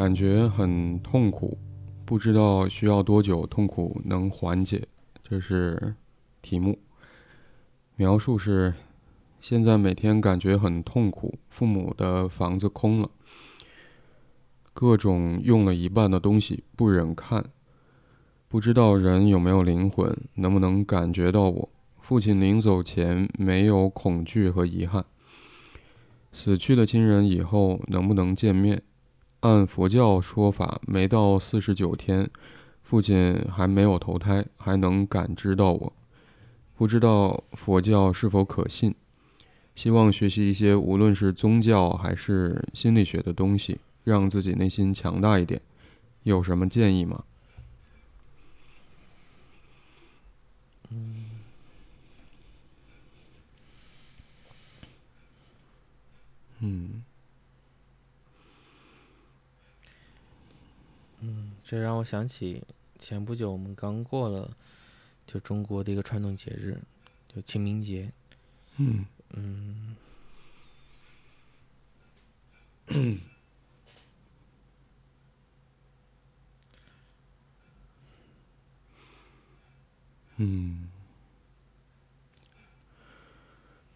感觉很痛苦，不知道需要多久痛苦能缓解。这是题目。描述是：现在每天感觉很痛苦，父母的房子空了，各种用了一半的东西不忍看，不知道人有没有灵魂，能不能感觉到我？父亲临走前没有恐惧和遗憾。死去的亲人以后能不能见面？按佛教说法，没到四十九天，父亲还没有投胎，还能感知到我。不知道佛教是否可信？希望学习一些无论是宗教还是心理学的东西，让自己内心强大一点。有什么建议吗？嗯，嗯嗯，这让我想起前不久我们刚过了，就中国的一个传统节日，就清明节。嗯嗯，嗯，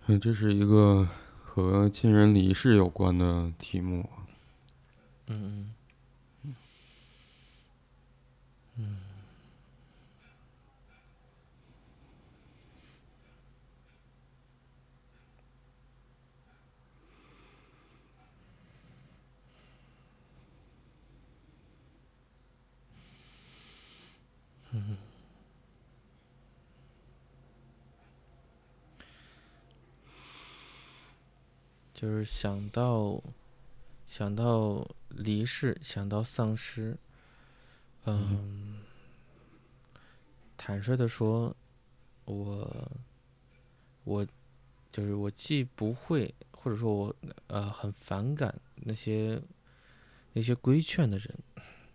嗯，这是一个和亲人离世有关的题目。嗯嗯就是想到想到离世，想到丧失，嗯，坦率的说，我我就是我既不会，或者说我呃很反感那些那些规劝的人，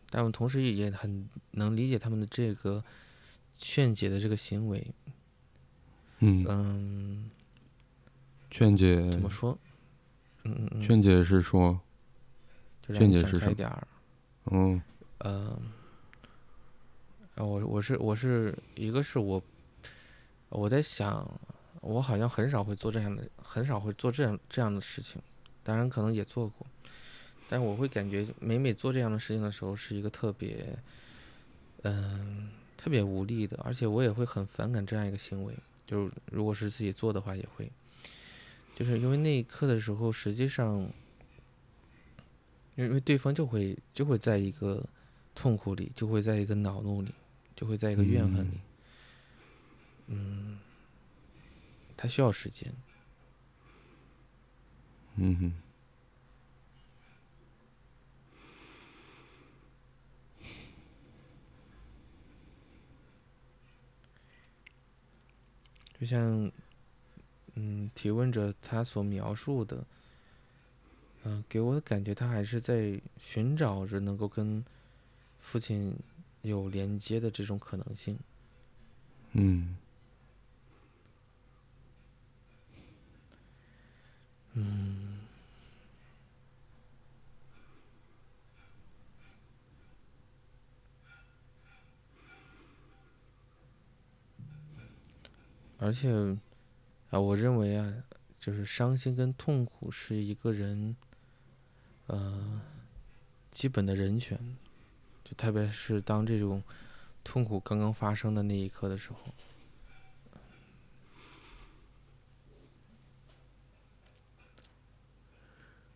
但我同时也很能理解他们的这个劝解的这个行为。嗯，嗯，劝解怎么说？嗯劝解是说，劝解是什么？开点儿。嗯。呃，呃我我是我是一个是我我在想，我好像很少会做这样的，很少会做这样这样的事情，当然可能也做过，但是我会感觉每每做这样的事情的时候，是一个特别，嗯、特别无力的，而且我也会很反感这样一个行为，就是如果是自己做的话，也会，就是因为那一刻的时候，实际上。因为对方就会就会在一个痛苦里，就会在一个恼怒里，就会在一个怨恨里。嗯，他需要时间。嗯哼，就像，嗯，提问者他所描述的，嗯、给我的感觉，他还是在寻找着能够跟父亲有连接的这种可能性。嗯嗯，而且啊，我认为啊，就是伤心跟痛苦是一个人呃基本的人权，就特别是当这种痛苦刚刚发生的那一刻的时候。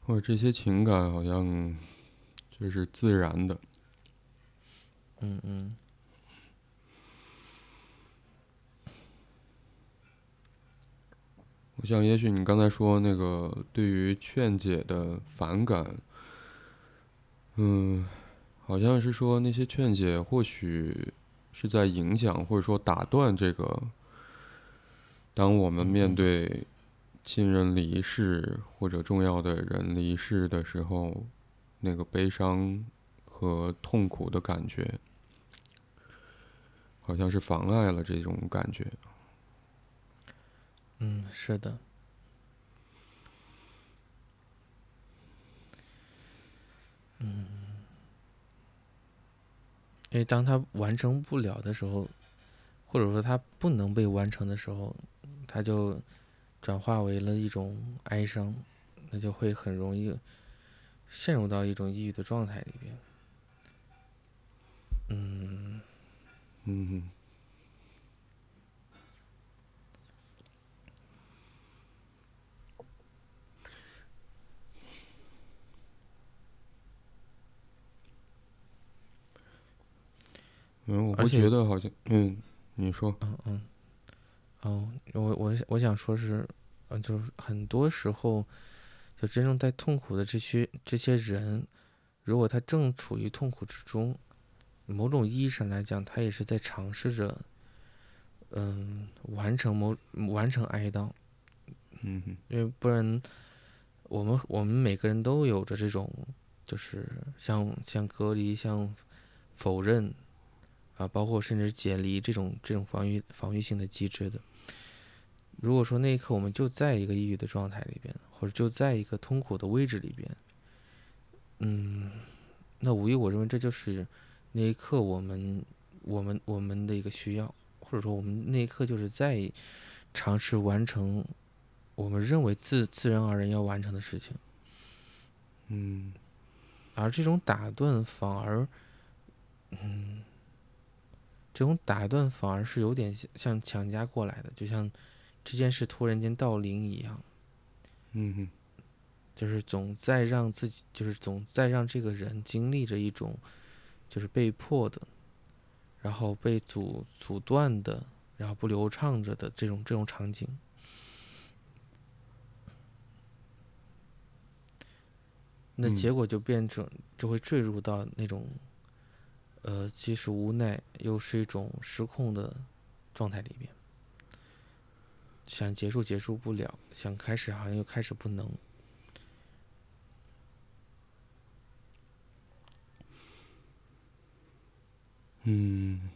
或者这些情感好像就是自然的。嗯嗯我想，也许你刚才说那个对于劝解的反感，嗯，好像是说那些劝解或许是在影响或者说打断这个，当我们面嗯对亲人离世或者重要的人离世的时候，那个悲伤和痛苦的感觉，好像是妨碍了这种感觉。嗯，是的。嗯，因为当他完成不了的时候，或者说他不能被完成的时候，他就转化为了一种哀伤，那就会很容易陷入到一种抑郁的状态里边。嗯嗯嗯，我会觉得好像，嗯，你说，嗯嗯，哦，我我我想说是，嗯，就是很多时候，就真正在痛苦的这些这些人，如果他正处于痛苦之中，某种意义上来讲，他也是在尝试着，嗯，完成某完成哀悼，嗯哼，因为不然，我们我们每个人都有着这种，就是像像隔离、像否认啊，包括甚至解离这种这种防御防御性的机制的。如果说那一刻我们就在一个抑郁的状态里边，或者就在一个痛苦的位置里边，嗯，那无疑我认为这就是那一刻我们我们我们的一个需要，或者说我们那一刻就是在尝试完成我们认为自自然而然要完成的事情，嗯。而这种打断反而，嗯，这种打断反而是有点像像强加过来的，就像这件事突然间到临一样，嗯哼，就是总在让自己，就是总在让这个人经历着一种，就是被迫的，然后被阻阻断的，然后不流畅着的这种这种场景。那嗯结果就变成就会坠入到那种，呃，既是无奈又是一种失控的状态里面。想结束结束不了，想开始好像又开始不能。嗯，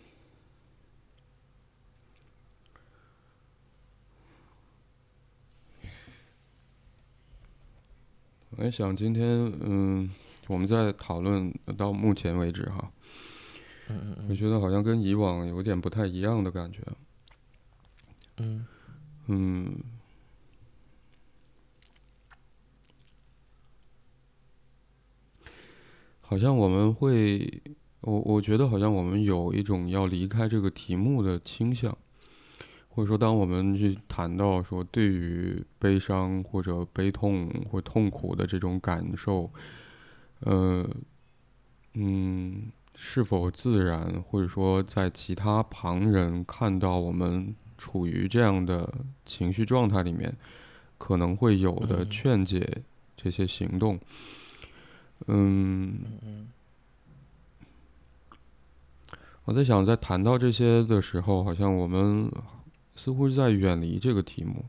我在想今天，嗯，我们在讨论到目前为止哈，嗯嗯嗯。我觉得好像跟以往有点不太一样的感觉。嗯。嗯，好像我们会，我我觉得好像我们有一种要离开这个题目的倾向，或者说，当我们去谈到说对于悲伤或者悲痛或痛苦的这种感受，呃，嗯，是否自然，或者说在其他旁人看到我们处于这样的情绪状态里面，可能会有的嗯劝解这些行动。嗯我在想，在谈到这些的时候，好像我们似乎是在远离这个题目。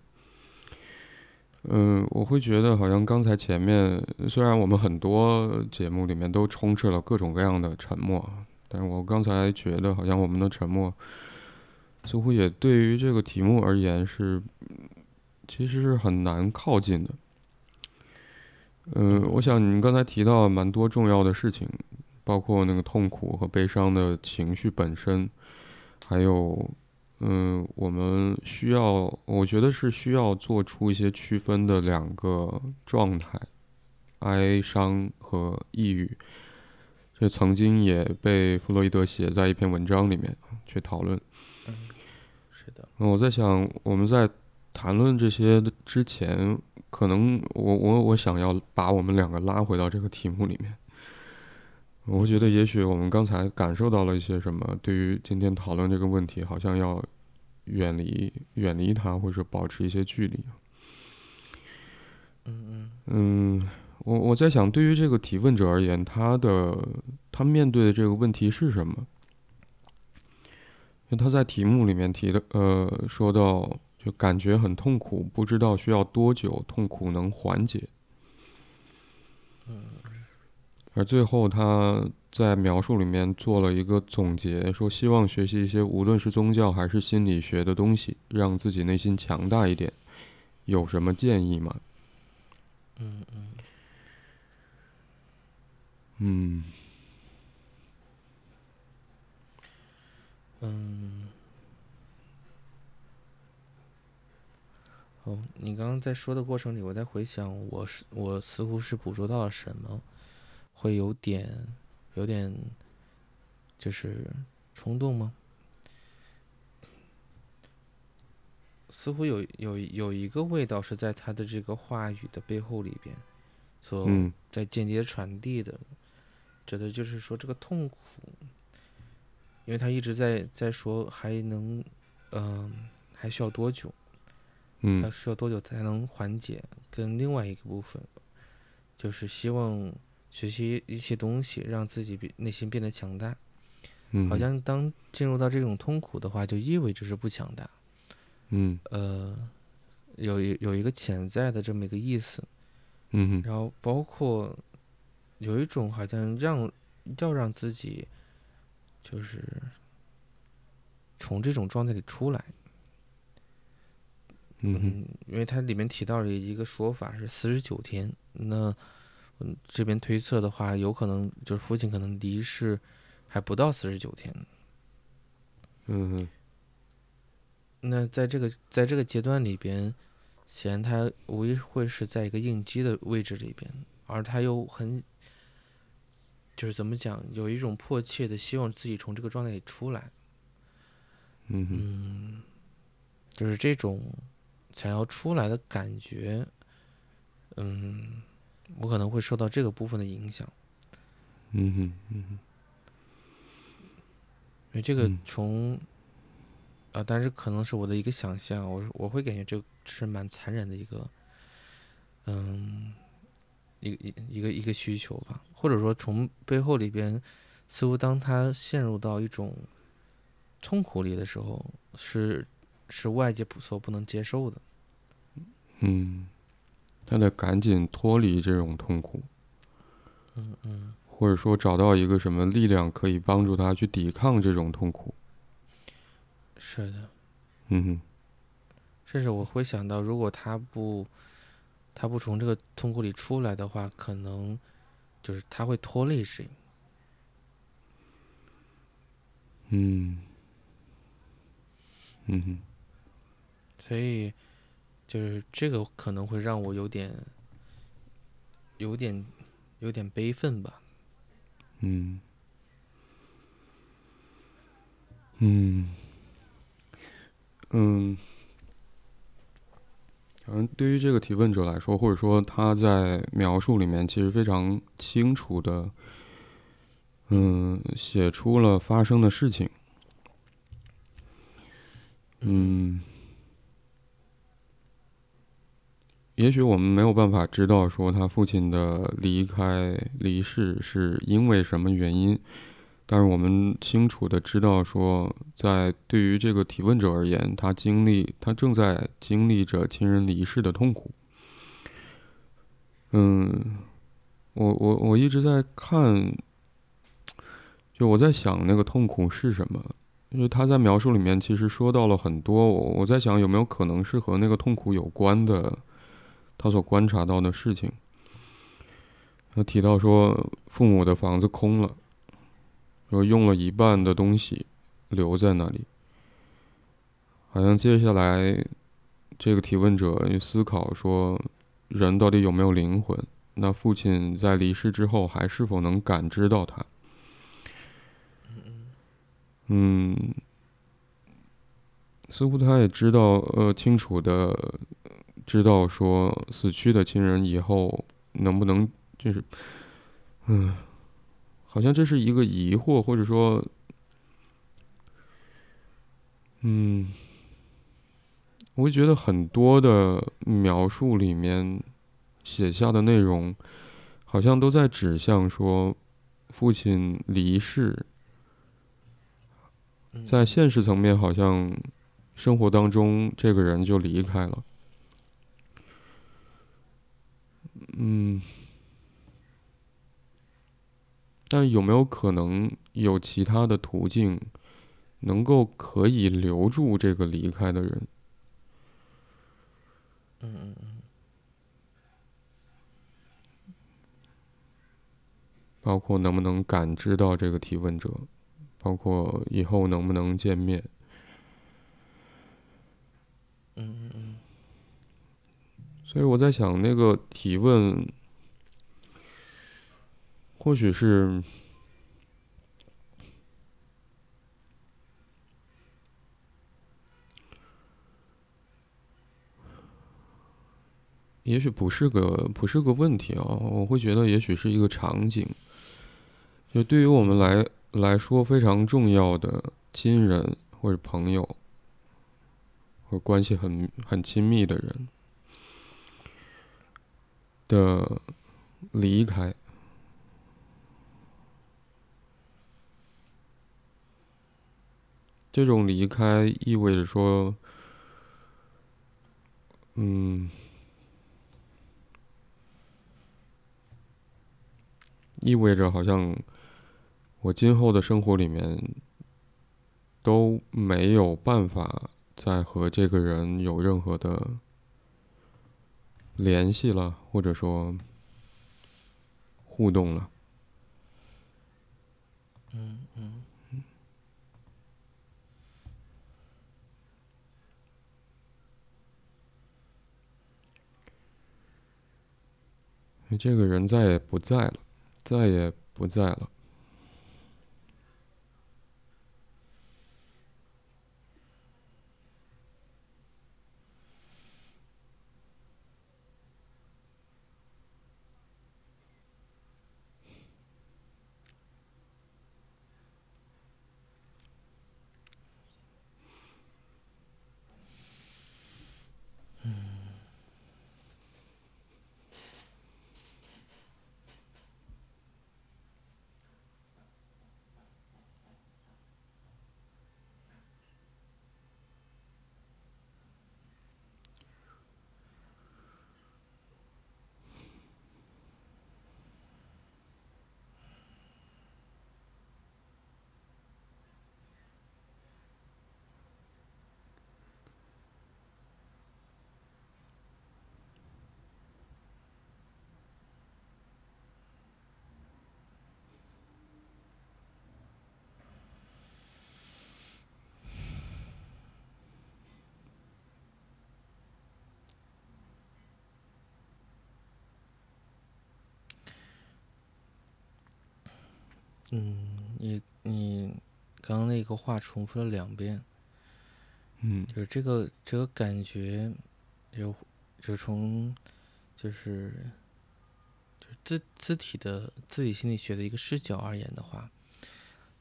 嗯，我会觉得好像刚才前面虽然我们很多节目里面都充斥了各种各样的沉默，但是我刚才觉得好像我们的沉默似乎也对于这个题目而言是，其实是很难靠近的。嗯，我想你刚才提到蛮多重要的事情，包括那个痛苦和悲伤的情绪本身，还有，嗯，我们需要，我觉得是需要做出一些区分的两个状态，哀伤和抑郁。这曾经也被弗洛伊德写在一篇文章里面去讨论。嗯，是的，那我在想，我们在谈论这些之前，可能我我我想要把我们两个拉回到这个题目里面。我会觉得，也许我们刚才感受到了一些什么，对于今天讨论这个问题，好像要远离远离它，或者保持一些距离。嗯嗯嗯，我我在想，对于这个提问者而言，他的他面对的这个问题是什么？因为他在题目里面提的，呃，说到就感觉很痛苦，不知道需要多久痛苦能缓解。而最后他在描述里面做了一个总结，说希望学习一些无论是宗教还是心理学的东西，让自己内心强大一点。有什么建议吗？嗯嗯嗯，嗯，哦，你刚刚在说的过程里，我在回想，我是我似乎是捕捉到了什么，会有点有点就是冲动吗？似乎有有有一个味道是在他的这个话语的背后里边，所嗯在间接传递的，指的就是说这个痛苦，因为他一直在在说还能，嗯、还需要多久，嗯，还需要多久才能缓解？跟另外一个部分，就是希望学习一些东西，让自己比内心变得强大。嗯，好像当进入到这种痛苦的话，就意味着是不强大。嗯。呃，有一有一个潜在的这么一个意思，嗯哼。然后包括有一种好像让要让自己就是从这种状态里出来，嗯，因为它里面提到了一个说法是四十九天，那嗯这边推测的话，有可能就是父亲可能离世还不到四十九天，嗯哼。那在这个在这个阶段里边，显然他无疑会是在一个应激的位置里边，而他又很，就是怎么讲，有一种迫切的希望自己从这个状态里出来，嗯哼。嗯，就是这种想要出来的感觉，嗯，我可能会受到这个部分的影响，嗯哼嗯哼。因为这个嗯。从，啊，但是可能是我的一个想象，我我会感觉这是蛮残忍的一个，嗯，一一一个一个需求吧，或者说从背后里边，似乎当他陷入到一种痛苦里的时候，是是外界不所不能接受的，嗯，他得赶紧脱离这种痛苦，嗯嗯，或者说找到一个什么力量可以帮助他去抵抗这种痛苦。是的，嗯哼甚至我会想到，如果他不他不从这个痛苦里出来的话，可能就是他会拖累谁。嗯嗯哼所以，就是这个可能会让我有点、有点、有点悲愤吧。嗯嗯嗯，反正对于这个提问者来说，或者说他在描述里面其实非常清楚的，嗯，写出了发生的事情。嗯，也许我们没有办法知道说他父亲的离开、离世是因为什么原因，但是我们清楚的知道说，在对于这个提问者而言，他经历，他正在经历着亲人离世的痛苦。嗯，我我我一直在看，就我在想那个痛苦是什么。因为他在描述里面其实说到了很多，我我在想有没有可能是和那个痛苦有关的，他所观察到的事情。他提到说，父母的房子空了，说用了一半的东西留在那里，好像接下来这个提问者就思考说，人到底有没有灵魂？那父亲在离世之后还是否能感知到他？嗯，似乎他也知道，呃，清楚的知道说死去的亲人以后能不能，就是，嗯，好像这是一个疑惑，或者说，嗯，我会觉得很多的描述里面写下的内容，好像都在指向说父亲离世。嗯在现实层面，好像生活当中这个人就离开了。嗯，但有没有可能有其他的途径，能够可以留住这个离开的人？嗯嗯嗯，包括能不能感知到这个提问者，包括以后能不能见面。嗯嗯嗯，所以我在想，那个提问，或许是，也许不是个不是个问题啊。我会觉得，也许是一个场景，就对于我们来来说非常重要的亲人或者朋友，或关系很很亲密的人。的离开，这种离开意味着说，嗯，意味着好像我今后的生活里面都没有办法再和这个人有任何的。联系了，或者说互动了。嗯嗯。这个人再也不在了，再也不在了。嗯，你你刚刚那个话重复了两遍，嗯，就是这个这个感觉，就就从就是就是自字体的自体心理学的一个视角而言的话，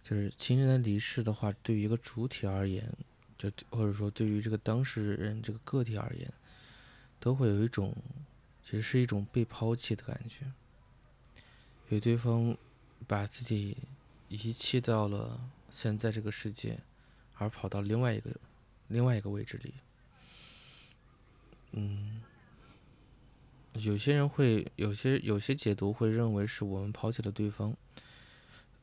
就是亲人的离世的话，对于一个主体而言，就或者说对于这个当事人这个个体而言，都会有一种其实是一种被抛弃的感觉，因为对方。把自己遗弃到了现在这个世界，而跑到另外一个另外一个位置里。嗯，有些人会有些有些解读会认为是我们抛弃了对方。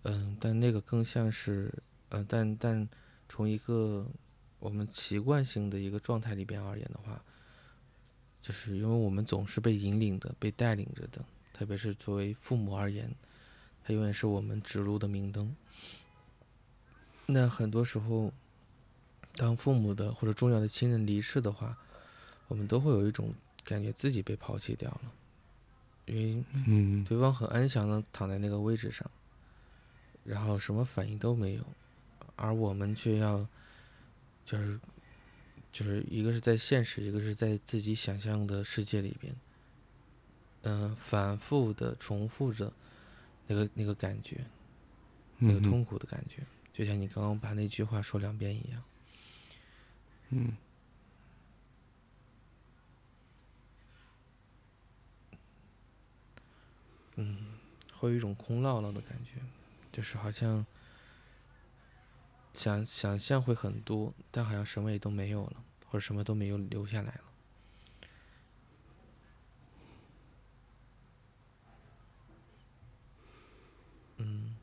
嗯，但那个更像是，嗯，但但从一个我们习惯性的一个状态里边而言的话，就是因为我们总是被引领的、被带领着的，特别是作为父母而言。它永远是我们指路的明灯。那很多时候，当父母的或者重要的亲人离世的话，我们都会有一种感觉自己被抛弃掉了，因为对方很安详的躺在那个位置上，然后什么反应都没有，而我们却要，就是就是一个是在现实，一个是在自己想象的世界里边，嗯，反复的重复着。那个那个感觉，那个痛苦的感觉，就像你刚刚把那句话说两遍一样。嗯。嗯，会有一种空落落的感觉，就是好像想想象会很多，但好像什么也都没有了，或者什么都没有留下来了。嗯。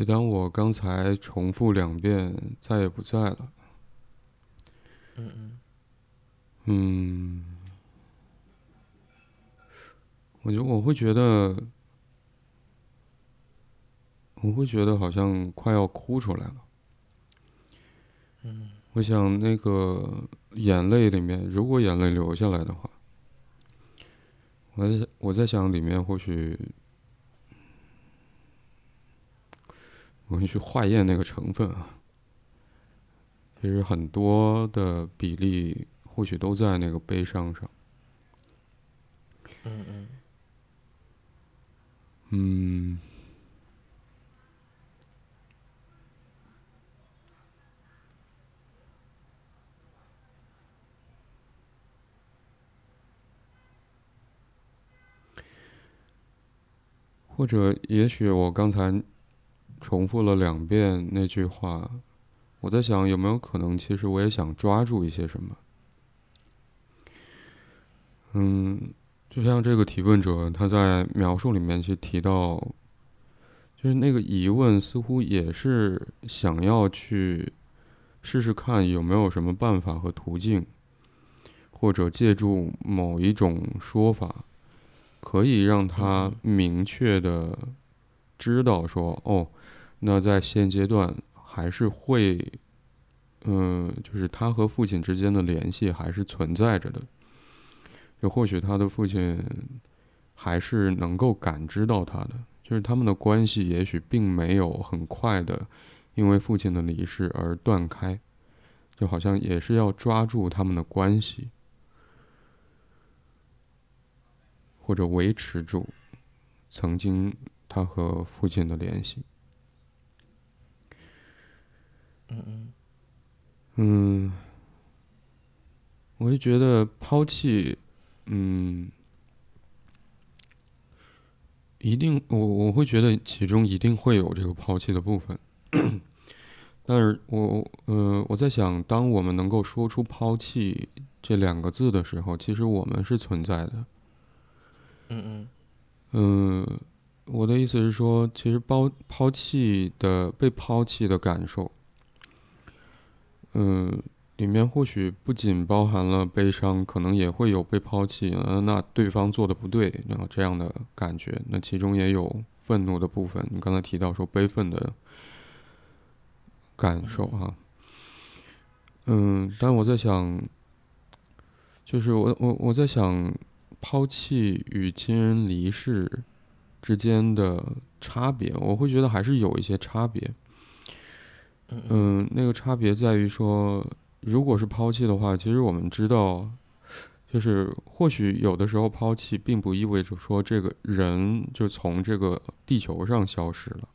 也当我刚才重复两遍，再也不在了。嗯嗯嗯，我觉得我会觉得，我会觉得好像快要哭出来了。嗯我想那个眼泪里面，如果眼泪流下来的话，我在我在想里面或许我们去化验那个成分啊。其实很多的比例或许都在那个悲伤上。嗯嗯嗯，或者也许我刚才重复了两遍那句话，我在想有没有可能，其实我也想抓住一些什么。嗯，就像这个提问者他在描述里面去提到，就是那个疑问似乎也是想要去试试看有没有什么办法和途径，或者借助某一种说法，可以让他明确的知道说，哦，那在现阶段还是会，嗯，就是他和父亲之间的联系还是存在着的。就或许他的父亲还是能够感知到他的，就是他们的关系也许并没有很快的因为父亲的离世而断开，就好像也是要抓住他们的关系，或者维持住曾经他和父亲的联系。嗯嗯嗯，我就觉得抛弃，嗯，一定，我我会觉得其中一定会有这个抛弃的部分，但是我呃，我在想，当我们能够说出“抛弃”这两个字的时候，其实我们是存在的。嗯嗯。嗯，我的意思是说，其实抛抛弃的被抛弃的感受，嗯，里面或许不仅包含了悲伤，可能也会有被抛弃，呃，那对方做的不对，然后这样的感觉，那其中也有愤怒的部分。你刚才提到说悲愤的感受啊，嗯，但我在想，就是我我我在想。抛弃与亲人离世之间的差别，我会觉得还是有一些差别。嗯，那个差别在于说，如果是抛弃的话，其实我们知道，就是或许有的时候抛弃并不意味着说这个人就从这个地球上消失了，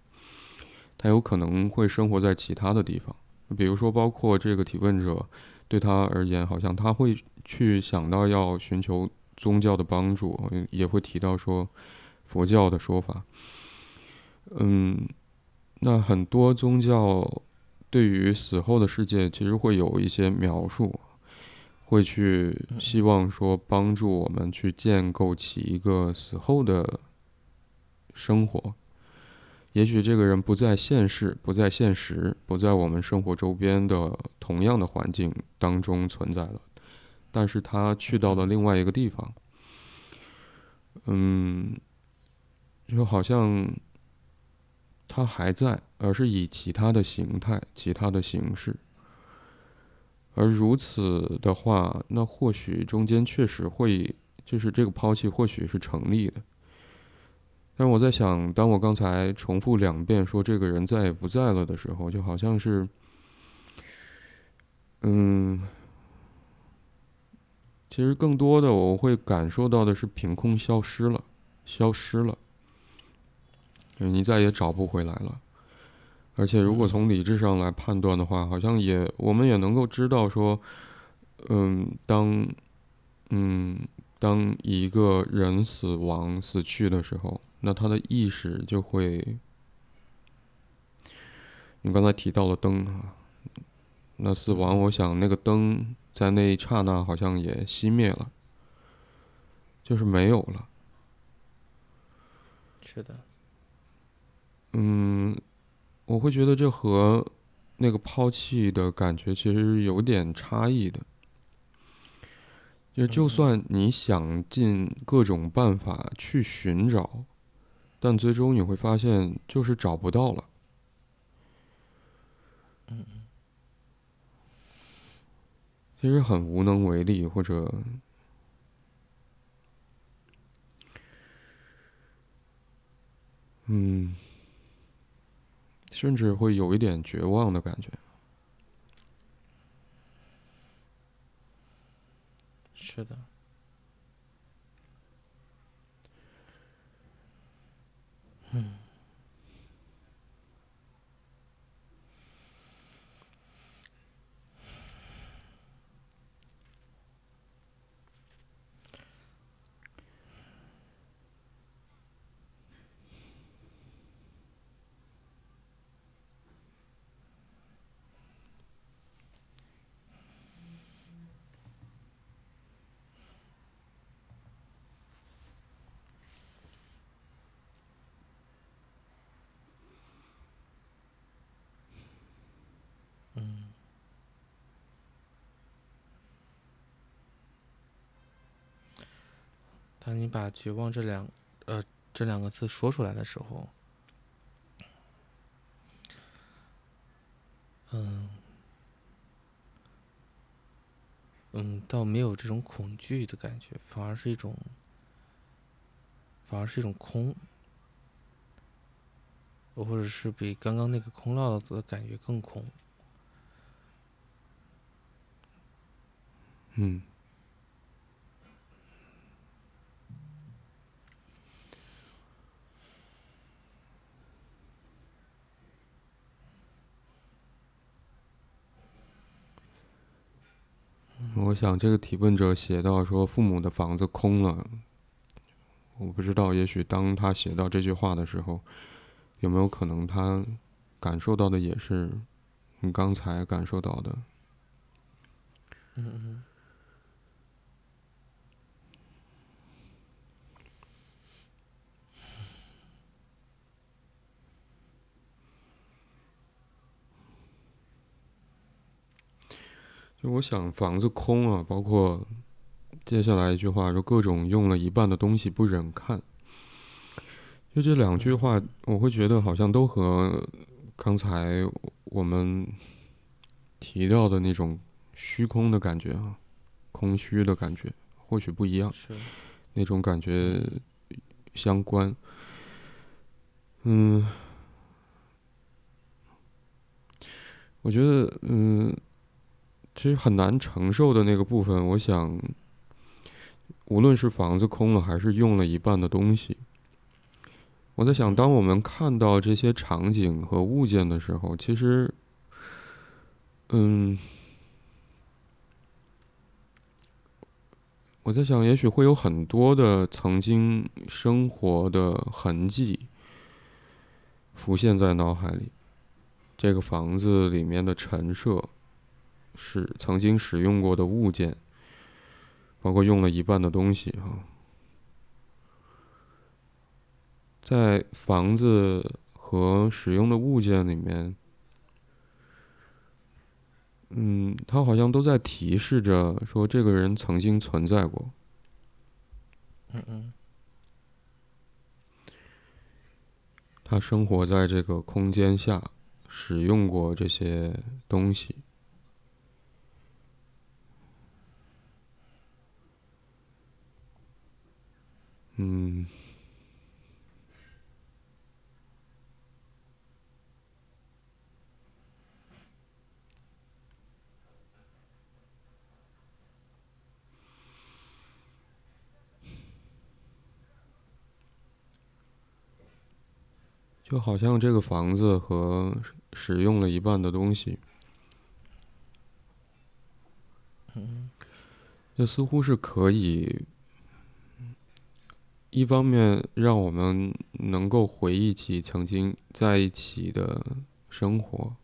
他有可能会生活在其他的地方，比如说包括这个提问者对他而言，好像他会去想到要寻求。宗教的帮助也会提到说，佛教的说法。嗯，那很多宗教对于死后的世界其实会有一些描述，会去希望说帮助我们去建构起一个死后的生活。也许这个人不在现世，不在现实，不在我们生活周边的同样的环境当中存在了。但是他去到了另外一个地方，嗯，就好像他还在，而是以其他的形态、其他的形式。而如此的话，那或许中间确实会，就是这个抛弃或许是成立的。但我在想，当我刚才重复两遍说这个人再也不在了的时候，就好像是，嗯。其实更多的我会感受到的是凭空消失了，消失了，你再也找不回来了。而且如果从理智上来判断的话，好像也我们也能够知道说，嗯，当嗯当一个人死亡死去的时候，那他的意识就会，你刚才提到了灯啊，那死亡，我想那个灯。在那一刹那，好像也熄灭了，就是没有了。是的。嗯，我会觉得这和那个抛弃的感觉其实有点差异的。就就算你想尽各种办法去寻找，但最终你会发现就是找不到了。其实很无能为力，或者，嗯，甚至会有一点绝望的感觉。是的。嗯。你把“绝望”这两，呃，这两个字说出来的时候，嗯，嗯，倒没有这种恐惧的感觉，反而是一种，反而是一种空，或者是比刚刚那个空落的感觉更空。嗯。我想，这个提问者写到说父母的房子空了，我不知道，也许当他写到这句话的时候，有没有可能他感受到的也是你刚才感受到的？嗯嗯。我想房子空啊，包括接下来一句话，说各种用了一半的东西不忍看。就这两句话，我会觉得好像都和刚才我们提到的那种虚空的感觉啊，空虚的感觉，或许不一样，那种感觉相关。嗯，我觉得，嗯。其实很难承受的那个部分，我想，无论是房子空了，还是用了一半的东西，我在想，当我们看到这些场景和物件的时候，其实，嗯，我在想，也许会有很多的曾经生活的痕迹浮现在脑海里，这个房子里面的陈设。是曾经使用过的物件，包括用了一半的东西哈，在房子和使用的物件里面，嗯，他好像都在提示着说这个人曾经存在过。嗯嗯。他生活在这个空间下，使用过这些东西。嗯，就好像这个房子和使用了一半的东西，嗯，这似乎是可以。一方面让我们能够回忆起曾经在一起的生活，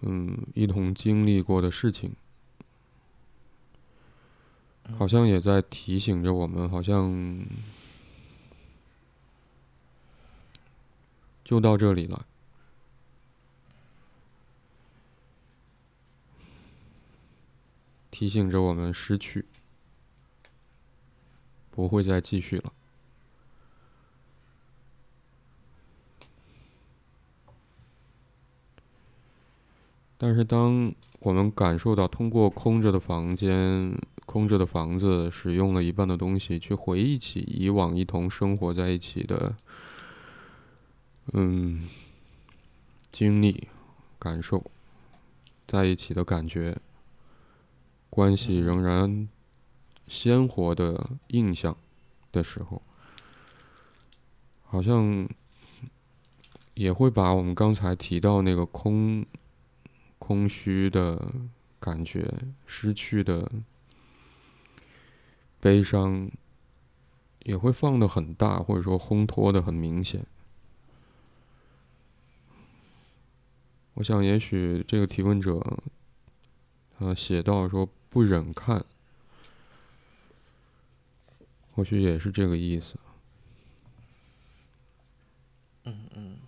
嗯，一同经历过的事情，好像也在提醒着我们，好像就到这里了，提醒着我们失去，不会再继续了。但是，当我们感受到通过空着的房间、空着的房子，使用了一半的东西，去回忆起以往一同生活在一起的，嗯，经历、感受，在一起的感觉，关系仍然鲜活的印象的时候，好像也会把我们刚才提到那个空。空虚的感觉，失去的悲伤，也会放的很大，或者说烘托的很明显。我想，也许这个提问者，呃，写到说不忍看，或许也是这个意思。嗯嗯。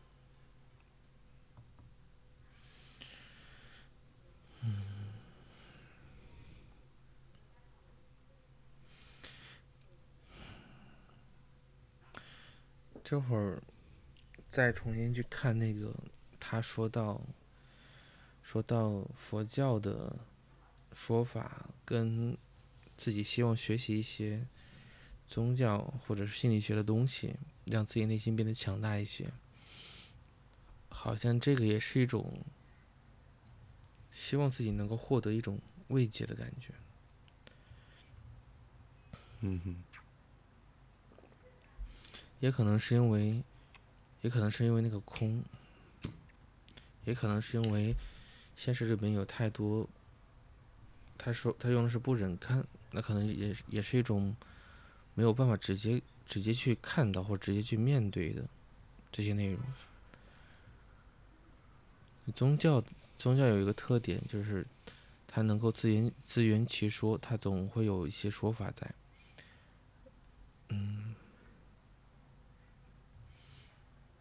这会儿再重新去看那个，他说到说到佛教的说法，跟自己希望学习一些宗教或者是心理学的东西，让自己内心变得强大一些。好像这个也是一种希望自己能够获得一种慰藉的感觉。嗯哼。也可能是因为，也可能是因为那个空，也可能是因为现实里面有太多。他说他用的是不忍看，那可能也也是一种没有办法直接直接去看到或直接去面对的这些内容。宗教宗教有一个特点，就是它能够自圆自圆其说，它总会有一些说法在。嗯。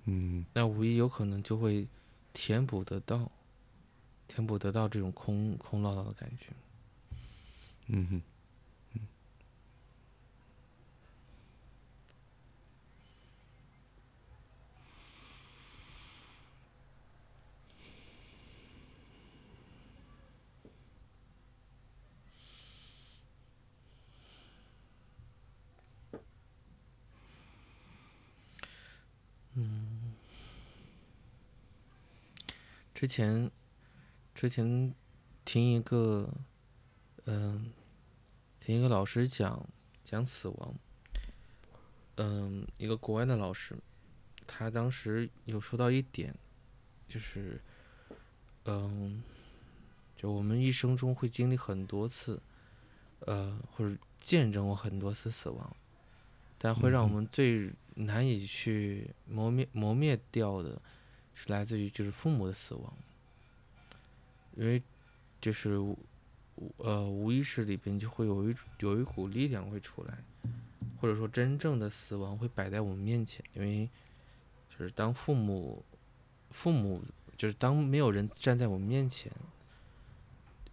嗯，那无疑有可能就会填补得到，填补得到这种空空落落的感觉。嗯哼，嗯。嗯，之前之前听一个嗯，听一个老师讲讲死亡，嗯，一个国外的老师，他当时有说到一点，就是嗯，就我们一生中会经历很多次，呃，或者见证过很多次死亡，但会让我们最。难以去磨灭磨灭掉的，是来自于就是父母的死亡，因为就是呃无意识里边就会有一有一股力量会出来，或者说真正的死亡会摆在我们面前，因为就是当父母父母就是当没有人站在我们面前，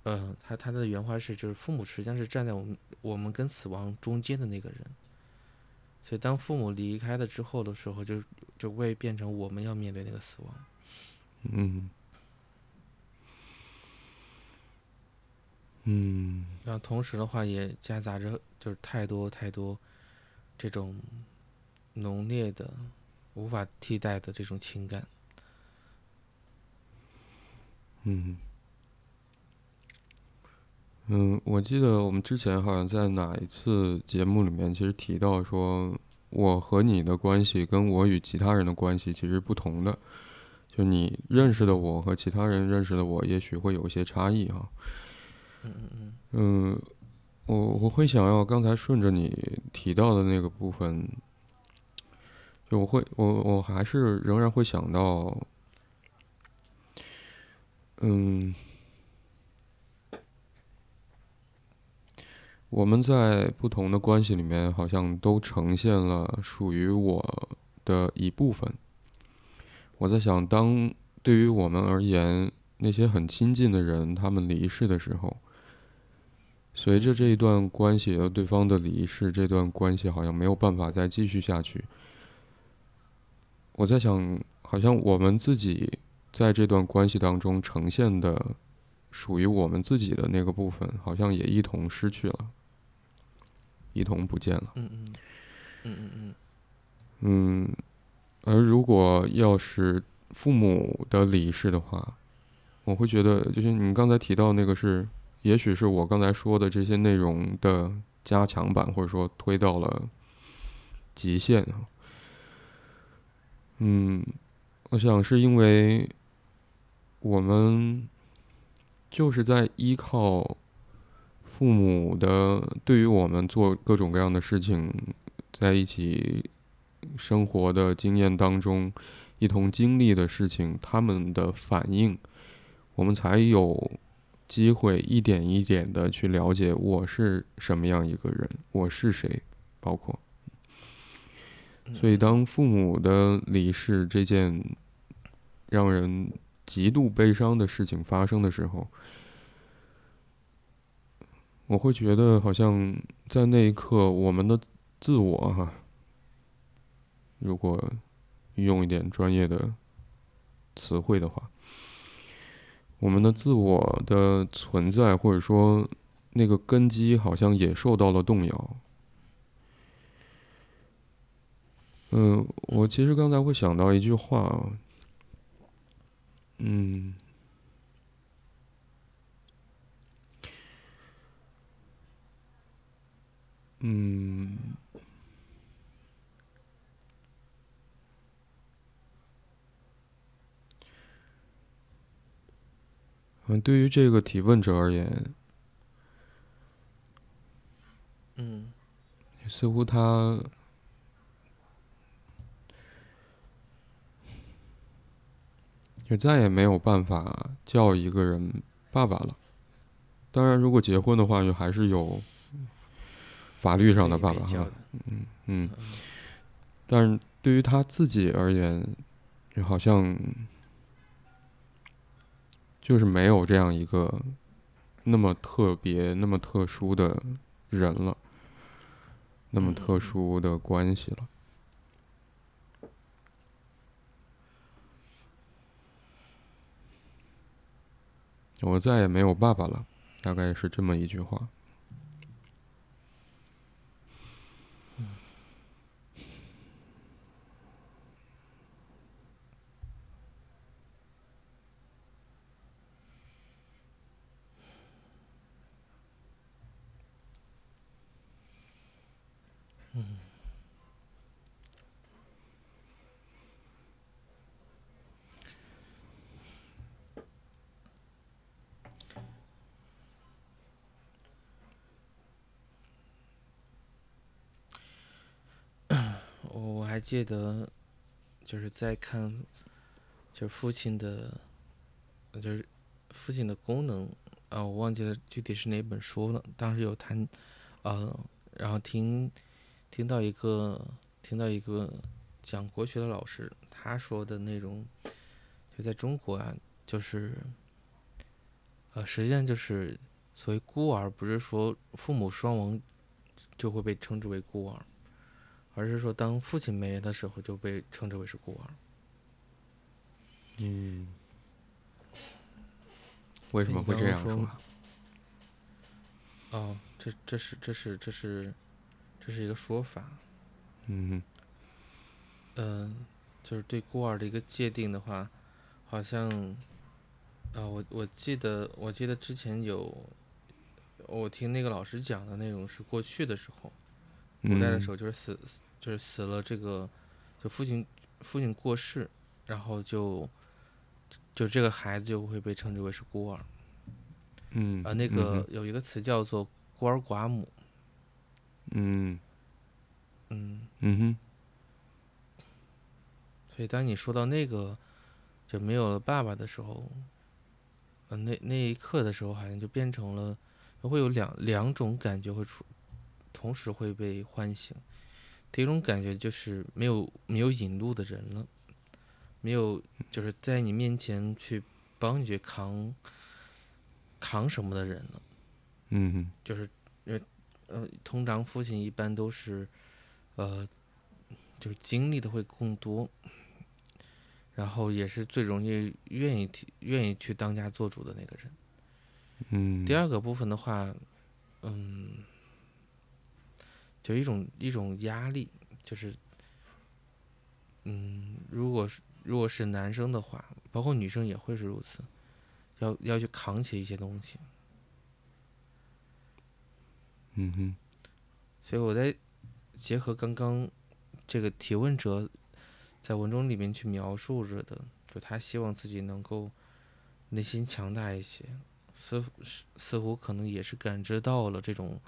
呃他他的原话是就是父母实际上是站在我们我们跟死亡中间的那个人。所以，当父母离开了之后的时候，就就会变成我们要面对那个死亡。嗯。嗯。然后，同时的话，也夹杂着就是太多太多这种浓烈的、无法替代的这种情感。嗯。嗯，我记得我们之前好像在哪一次节目里面，其实提到说，我和你的关系跟我与其他人的关系其实不同的，就你认识的我和其他人认识的我，也许会有一些差异哈。嗯嗯嗯。嗯，我我会想要刚才顺着你提到的那个部分，就我会我我还是仍然会想到，嗯。我们在不同的关系里面，好像都呈现了属于我的一部分。我在想，当对于我们而言，那些很亲近的人他们离世的时候，随着这一段关系和对方的离世，这段关系好像没有办法再继续下去。我在想，好像我们自己在这段关系当中呈现的属于我们自己的那个部分，好像也一同失去了，一同不见了。嗯嗯嗯嗯嗯嗯，而如果要是父母的离世的话，我会觉得，就是你刚才提到那个是，也许是我刚才说的这些内容的加强版，或者说推到了极限啊。嗯，我想是因为我们就是在依靠父母的对于我们做各种各样的事情在一起生活的经验当中，一同经历的事情，他们的反应，我们才有机会一点一点的去了解我是什么样一个人，我是谁，包括。所以，当父母的离世这件让人极度悲伤的事情发生的时候，我会觉得好像在那一刻，我们的自我哈，如果用一点专业的词汇的话，我们的自我的存在或者说那个根基，好像也受到了动摇。嗯，我其实刚才会想到一句话，嗯，嗯，嗯，对于这个提问者而言，嗯似乎他。也再也没有办法叫一个人爸爸了。当然，如果结婚的话，就还是有法律上的爸爸哈。嗯嗯。但是对于他自己而言，就好像就是没有这样一个那么特别、那么特殊的人了，那么特殊的关系了。我再也没有爸爸了，大概是这么一句话。我还记得，就是在看，就是父亲的，就是父亲的功能啊，我忘记了具体是哪本书了。当时有谈，呃，然后听听到一个听到一个讲国学的老师，他说的内容，就在中国啊，就是，呃，实际上就是所谓孤儿，不是说父母双亡就会被称之为孤儿。而是说，当父亲没的时候，就被称之为是孤儿。嗯，为什么会这样说？哦，这这是这是这是这是一个说法。嗯嗯，就是对孤儿的一个界定的话，好像啊，我我记得我记得之前有我听那个老师讲的内容是过去的时候。古代的时候就是死，就是死了这个，就父亲父亲过世，然后就就这个孩子就会被称之为是孤儿。嗯。啊，那个有一个词叫做孤儿寡母。嗯。嗯。嗯哼。所以当你说到那个就没有了爸爸的时候，呃，那那一刻的时候，好像就变成了会有两两种感觉会出。同时会被唤醒，第一种感觉就是没有没有引路的人了，没有就是在你面前去帮你去扛扛什么的人了。嗯就是因为呃，通常父亲一般都是呃，就是经历的会更多，然后也是最容易愿意提愿意去当家做主的那个人。嗯，第二个部分的话，嗯，就一种一种压力，就是，嗯，如果是如果是男生的话，包括女生也会是如此，要要去扛起一些东西。嗯哼所以我在结合刚刚这个提问者在文中里面去描述着的，就他希望自己能够内心强大一些，似乎似乎可能也是感知到了这种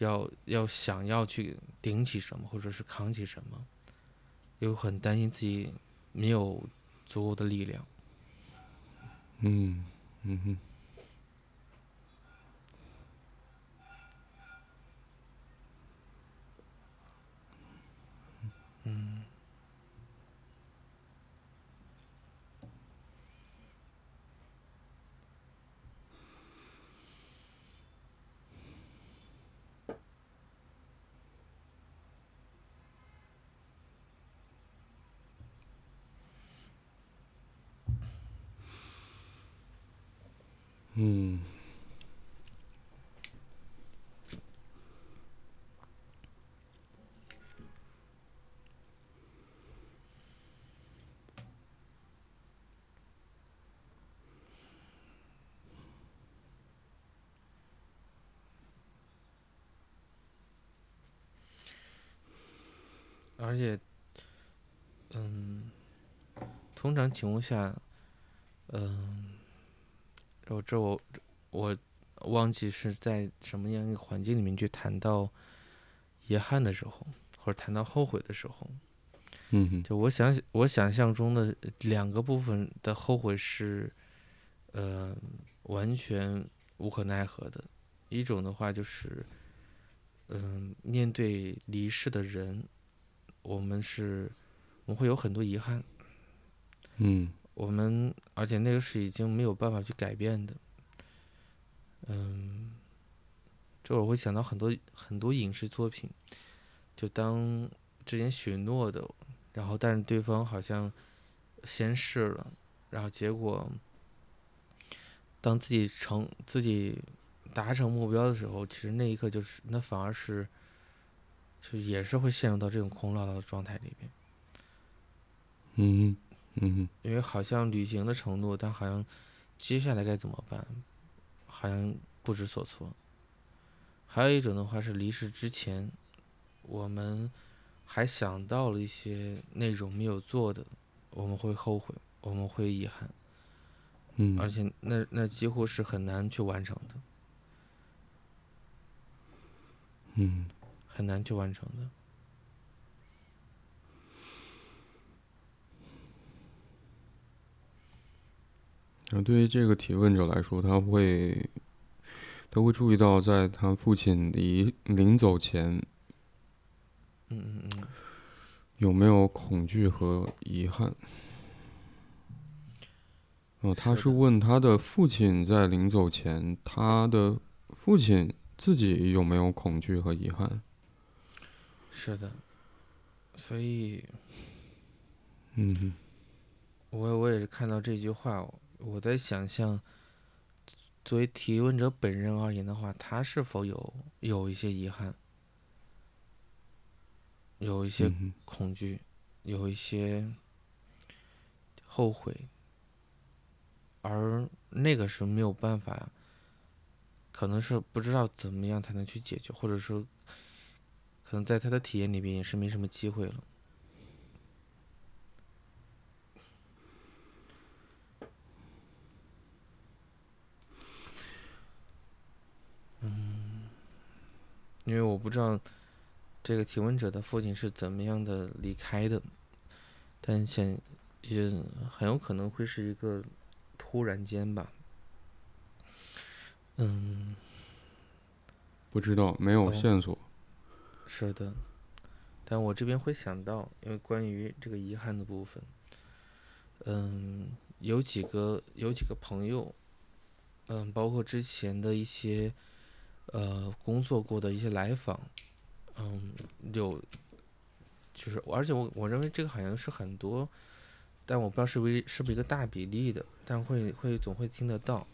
要要想要去顶起什么，或者是扛起什么，又很担心自己没有足够的力量。嗯嗯哼嗯，嗯而且，嗯，通常情况下，嗯，我这我我忘记是在什么样一个环境里面去谈到遗憾的时候，或者谈到后悔的时候，嗯哼就我想我想象中的两个部分的后悔是，呃，完全无可奈何的。一种的话就是，嗯、面对离世的人，我们是我们会有很多遗憾，嗯。我们而且那个是已经没有办法去改变的。嗯，这我会想到很多很多影视作品，就当之前许诺的，然后但是对方好像先试了，然后结果当自己成自己达成目标的时候，其实那一刻就是那反而是就也是会陷入到这种空落落的状态里面。嗯哼嗯因为好像履行的程度，但好像接下来该怎么办，好像不知所措。还有一种的话是离世之前，我们还想到了一些内容没有做的，我们会后悔，我们会遗憾，嗯，而且那那几乎是很难去完成的，嗯很难去完成的。那对于这个提问者来说，他会他会注意到，在他父亲离临走前嗯嗯嗯，有没有恐惧和遗憾。哦，他是问他的父亲在临走前，他的父亲自己有没有恐惧和遗憾？是的，所以嗯哼。我我也是看到这句话，我在想象，作为提问者本人而言的话，他是否有有一些遗憾，有一些恐惧，有一些后悔，而那个是没有办法，可能是不知道怎么样才能去解决，或者说，可能在他的体验里边也是没什么机会了。因为我不知道这个提问者的父亲是怎么样的离开的，但现也很有可能会是一个突然间吧。嗯，不知道，没有哦线索。是的，但我这边会想到，因为关于这个遗憾的部分，嗯，有几个有几个朋友，嗯，包括之前的一些呃工作过的一些来访，嗯，有就是，而且我我认为这个好像是很多，但我不知道是不是是不是一个大比例的，但会会总会听得到。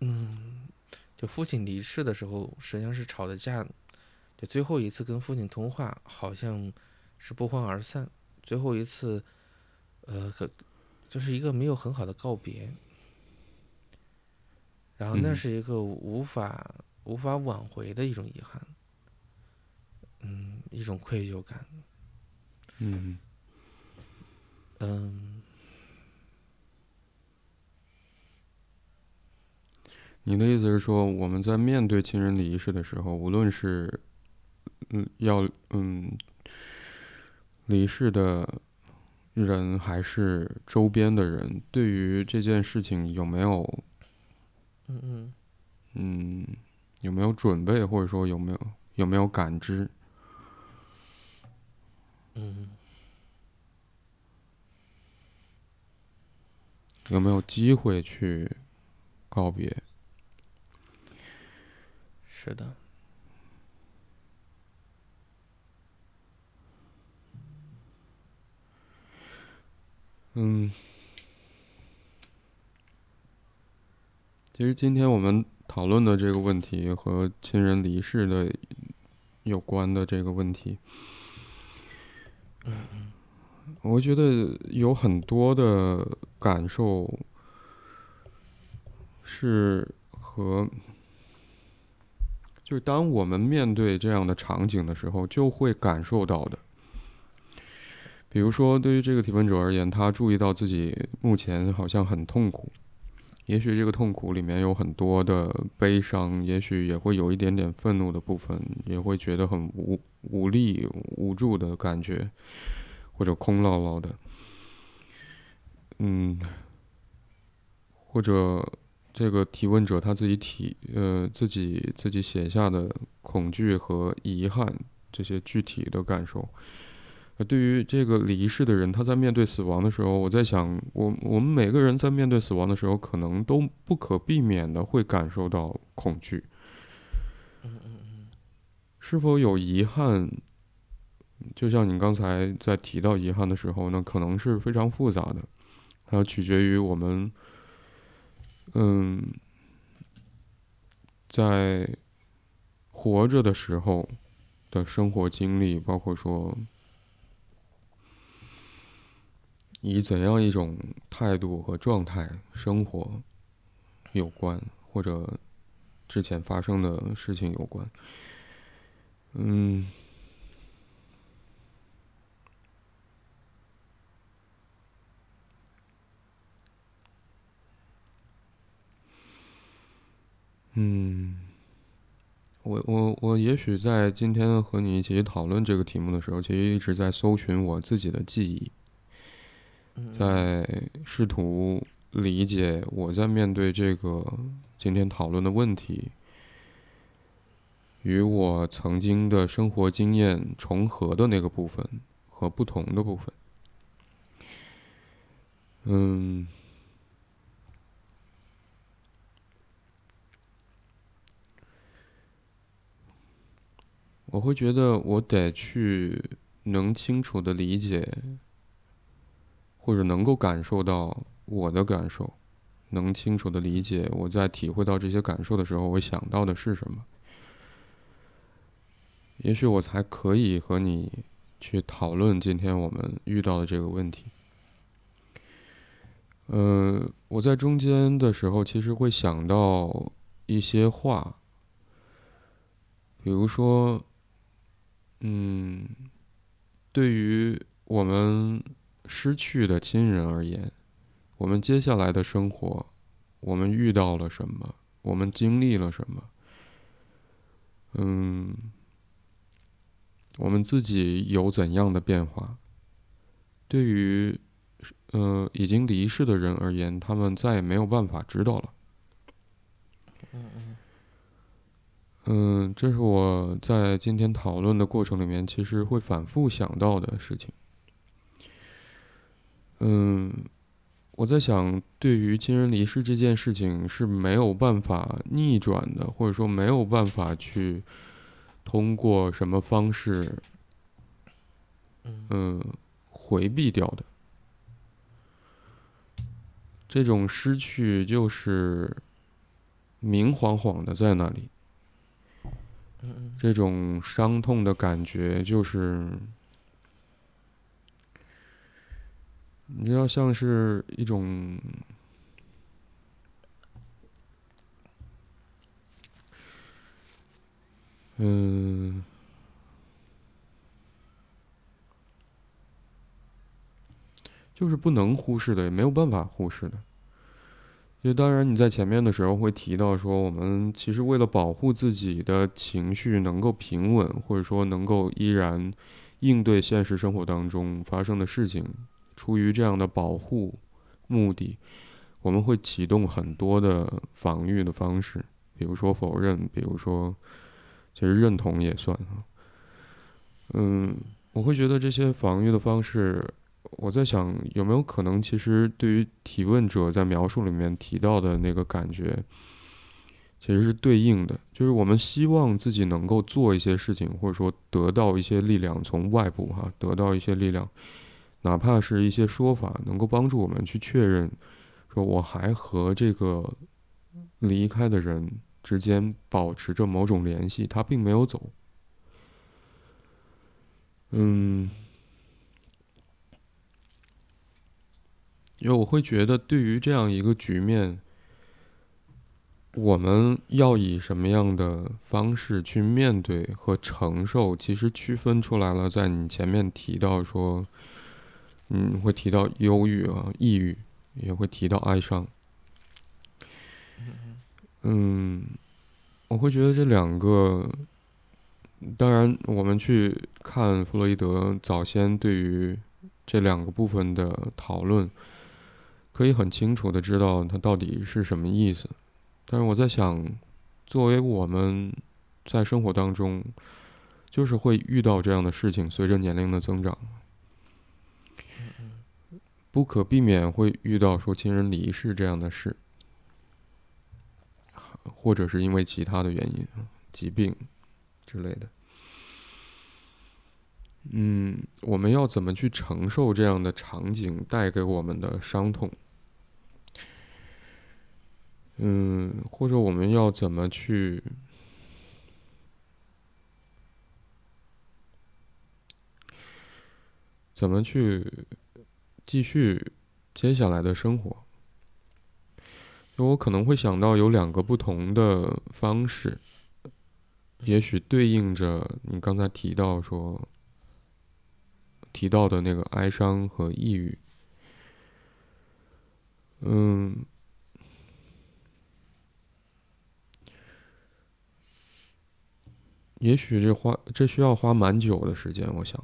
嗯，就父亲离世的时候，实际上是吵的架，就最后一次跟父亲通话，好像是不欢而散。最后一次，呃，可就是一个没有很好的告别，然后那嗯。是一个无法、无法挽回的一种遗憾，嗯，一种愧疚感，嗯。嗯，你的意思是说，我们在面对亲人离世的时候，无论是嗯要嗯离世的人，还是周边的人，对于这件事情有没有嗯嗯嗯有没有准备，或者说有没有有没有感知？嗯有没有机会去告别？是的，嗯，其实今天我们讨论的这个问题和亲人离世的有关的这个问题，我觉得有很多的感受是和，就是当我们面对这样的场景的时候，就会感受到的。比如说，对于这个提问者而言，他注意到自己目前好像很痛苦，也许这个痛苦里面有很多的悲伤，也许也会有一点点愤怒的部分，也会觉得很无无力、无助的感觉，或者空落落的，嗯，或者这个提问者他自己体呃自己自己写下的恐惧和遗憾这些具体的感受。呃，对于这个离世的人，他在面对死亡的时候，我在想，我我们每个人在面对死亡的时候，可能都不可避免的会感受到恐惧。是否有遗憾？就像你刚才在提到遗憾的时候呢，可能是非常复杂的，它取决于我们，嗯，在活着的时候的生活经历，包括说。以怎样一种态度和状态生活有关，或者之前发生的事情有关。嗯，嗯，我我我也许在今天和你一起讨论这个题目的时候，其实一直在搜寻我自己的记忆。在试图理解我在面对这个今天讨论的问题，与我曾经的生活经验重合的那个部分和不同的部分。嗯，我会觉得我得去能清楚的理解。或者能够感受到我的感受，能清楚的理解我在体会到这些感受的时候，我想到的是什么。也许我才可以和你去讨论今天我们遇到的这个问题。呃，我在中间的时候，其实会想到一些话，比如说，嗯，对于我们。失去的亲人而言，我们接下来的生活，我们遇到了什么？我们经历了什么？嗯，我们自己有怎样的变化？对于呃已经离世的人而言，他们再也没有办法知道了。嗯嗯嗯，这是我在今天讨论的过程里面，其实会反复想到的事情。嗯，我在想，对于亲人离世这件事情是没有办法逆转的，或者说没有办法去通过什么方式，嗯，回避掉的。这种失去就是明晃晃的在那里，这种伤痛的感觉就是。你知道，像是一种，嗯，就是不能忽视的，也没有办法忽视的。就当然，你在前面的时候会提到说，我们其实为了保护自己的情绪能够平稳，或者说能够依然应对现实生活当中发生的事情。出于这样的保护目的，我们会启动很多的防御的方式，比如说否认，比如说其实认同也算啊。嗯，我会觉得这些防御的方式，我在想有没有可能，其实对于提问者在描述里面提到的那个感觉，其实是对应的，就是我们希望自己能够做一些事情，或者说得到一些力量，从外部哈得到一些力量。哪怕是一些说法，能够帮助我们去确认，说我还和这个离开的人之间保持着某种联系，他并没有走。嗯，因为我会觉得，对于这样一个局面，我们要以什么样的方式去面对和承受，其实区分出来了。在你前面提到说。嗯，会提到忧郁啊、抑郁，也会提到哀伤。嗯，我会觉得这两个，当然，我们去看弗洛伊德早先对于这两个部分的讨论，可以很清楚的知道它到底是什么意思。但是我在想，作为我们在生活当中，就是会遇到这样的事情，随着年龄的增长。不可避免会遇到说亲人离世这样的事，或者是因为其他的原因，疾病之类的。嗯，我们要怎么去承受这样的场景带给我们的伤痛？嗯，或者我们要怎么去，怎么去？继续接下来的生活，那我可能会想到有两个不同的方式，也许对应着你刚才提到说提到的那个哀伤和抑郁。嗯，也许这花这需要花蛮久的时间，我想。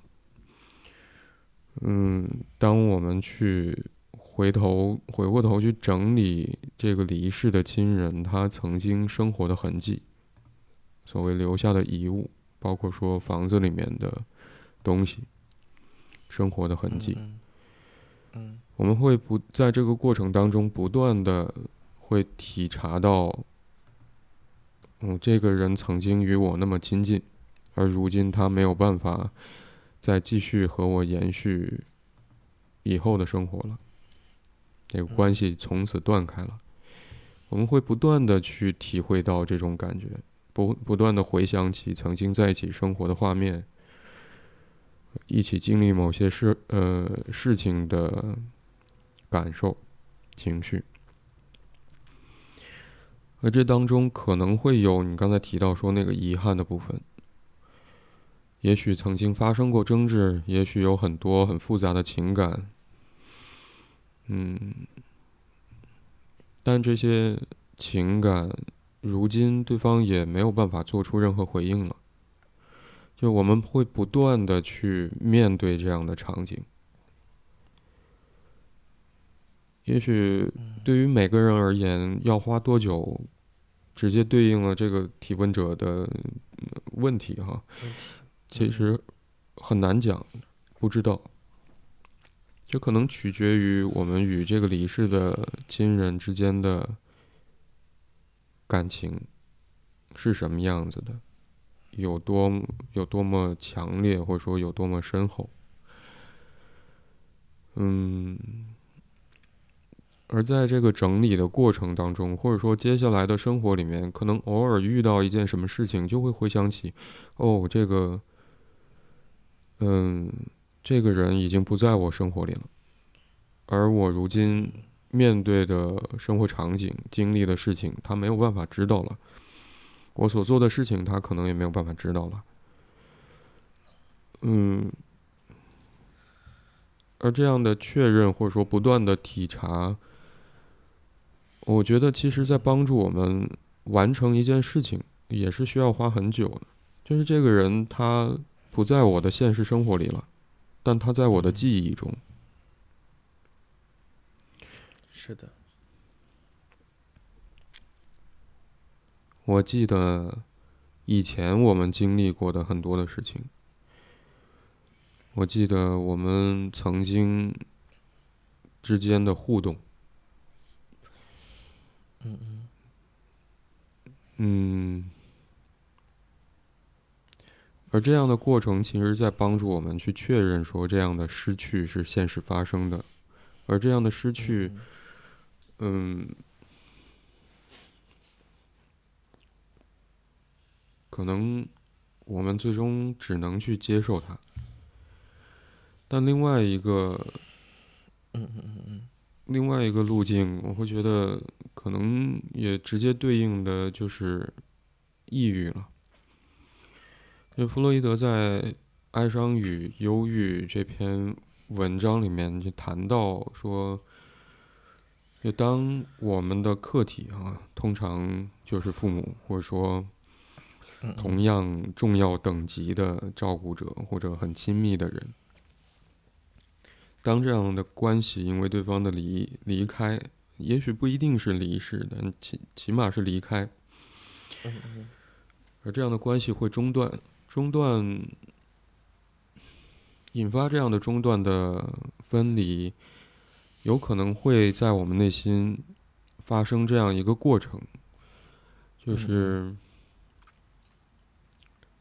嗯，当我们去回头回过头去整理这个离世的亲人他曾经生活的痕迹，所谓留下的遗物，包括说房子里面的东西，生活的痕迹，嗯，我们会不在这个过程当中不断的会体察到，嗯，这个人曾经与我那么亲近，而如今他没有办法。再继续和我延续以后的生活了，这个关系从此断开了。我们会不断的去体会到这种感觉，不不断的回想起曾经在一起生活的画面，一起经历某些事呃事情的感受、情绪，而这当中可能会有你刚才提到说那个遗憾的部分。也许曾经发生过争执，也许有很多很复杂的情感，嗯，但这些情感，如今对方也没有办法做出任何回应了。就我们会不断的去面对这样的场景。也许对于每个人而言，要花多久，直接对应了这个提问者的问题哈。其实很难讲，不知道。这可能取决于我们与这个离世的亲人之间的感情是什么样子的，有多有多么强烈，或者说有多么深厚。嗯，而在这个整理的过程当中，或者说接下来的生活里面，可能偶尔遇到一件什么事情，就会回想起，哦，这个，嗯，这个人已经不在我生活里了，而我如今面对的生活场景、经历的事情，他没有办法知道了；我所做的事情，他可能也没有办法知道了。嗯。而这样的确认，或者说不断的体察，我觉得其实在帮助我们完成一件事情，也是需要花很久的。就是这个人他不在我的现实生活里了，但他在我的记忆中。是的。我记得以前我们经历过的很多的事情。我记得我们曾经之间的互动，嗯嗯，嗯，而这样的过程，其实在帮助我们去确认说，这样的失去是现实发生的，而这样的失去，嗯，可能我们最终只能去接受它。但另外一个，嗯嗯嗯嗯，另外一个路径，我会觉得可能也直接对应的就是抑郁了。就弗洛伊德在《哀伤与忧郁》这篇文章里面就谈到说，就当我们的客体啊，通常就是父母，或者说同样重要等级的照顾者或者很亲密的人。当这样的关系因为对方的离离开，也许不一定是离世，但起起码是离开，而这样的关系会中断，中断，引发这样的中断的分离，有可能会在我们内心发生这样一个过程，就是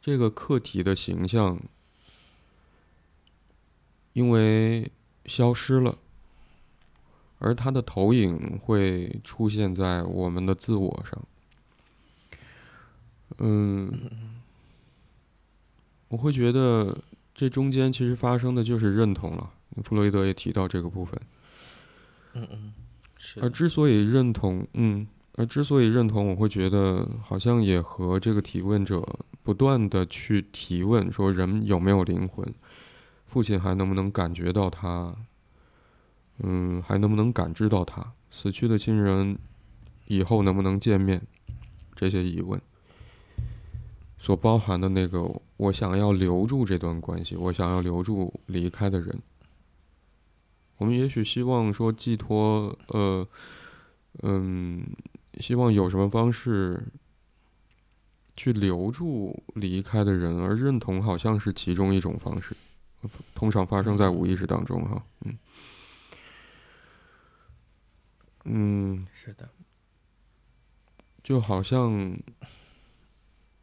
这个客体的形象，因为。消失了，而它的投影会出现在我们的自我上。嗯，我会觉得这中间其实发生的就是认同了。弗洛伊德也提到这个部分。嗯嗯，而之所以认同，嗯，而之所以认同，我会觉得好像也和这个提问者不断的去提问说人有没有灵魂。父亲还能不能感觉到他？嗯，还能不能感知到他？死去的亲人以后能不能见面？这些疑问所包含的那个，我想要留住这段关系，我想要留住离开的人。我们也许希望说寄托，呃，嗯，希望有什么方式去留住离开的人，而认同好像是其中一种方式。通常发生在无意识当中，哈，嗯，嗯，是的，就好像，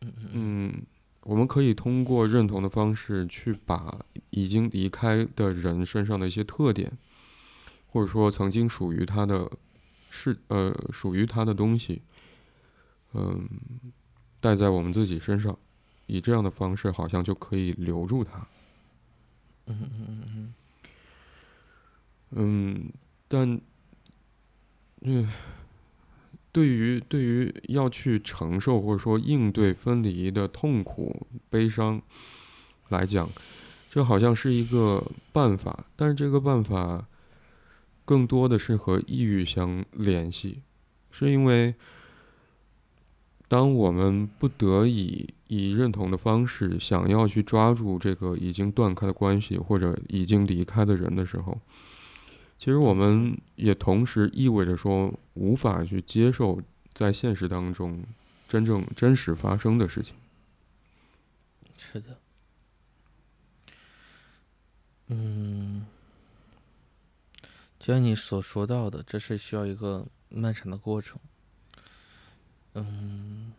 嗯嗯，我们可以通过认同的方式去把已经离开的人身上的一些特点，或者说曾经属于他的，是呃属于他的东西，嗯，带在我们自己身上，以这样的方式，好像就可以留住他。嗯嗯嗯嗯嗯，但，嗯，对于对于要去承受或者说应对分离的痛苦、悲伤来讲，这好像是一个办法，但是这个办法更多的是和抑郁相联系，是因为。当我们不得已以认同的方式想要去抓住这个已经断开的关系或者已经离开的人的时候，其实我们也同时意味着说无法去接受在现实当中真正真实发生的事情。是的，嗯，就像你所说到的，这是需要一个漫长的过程。嗯，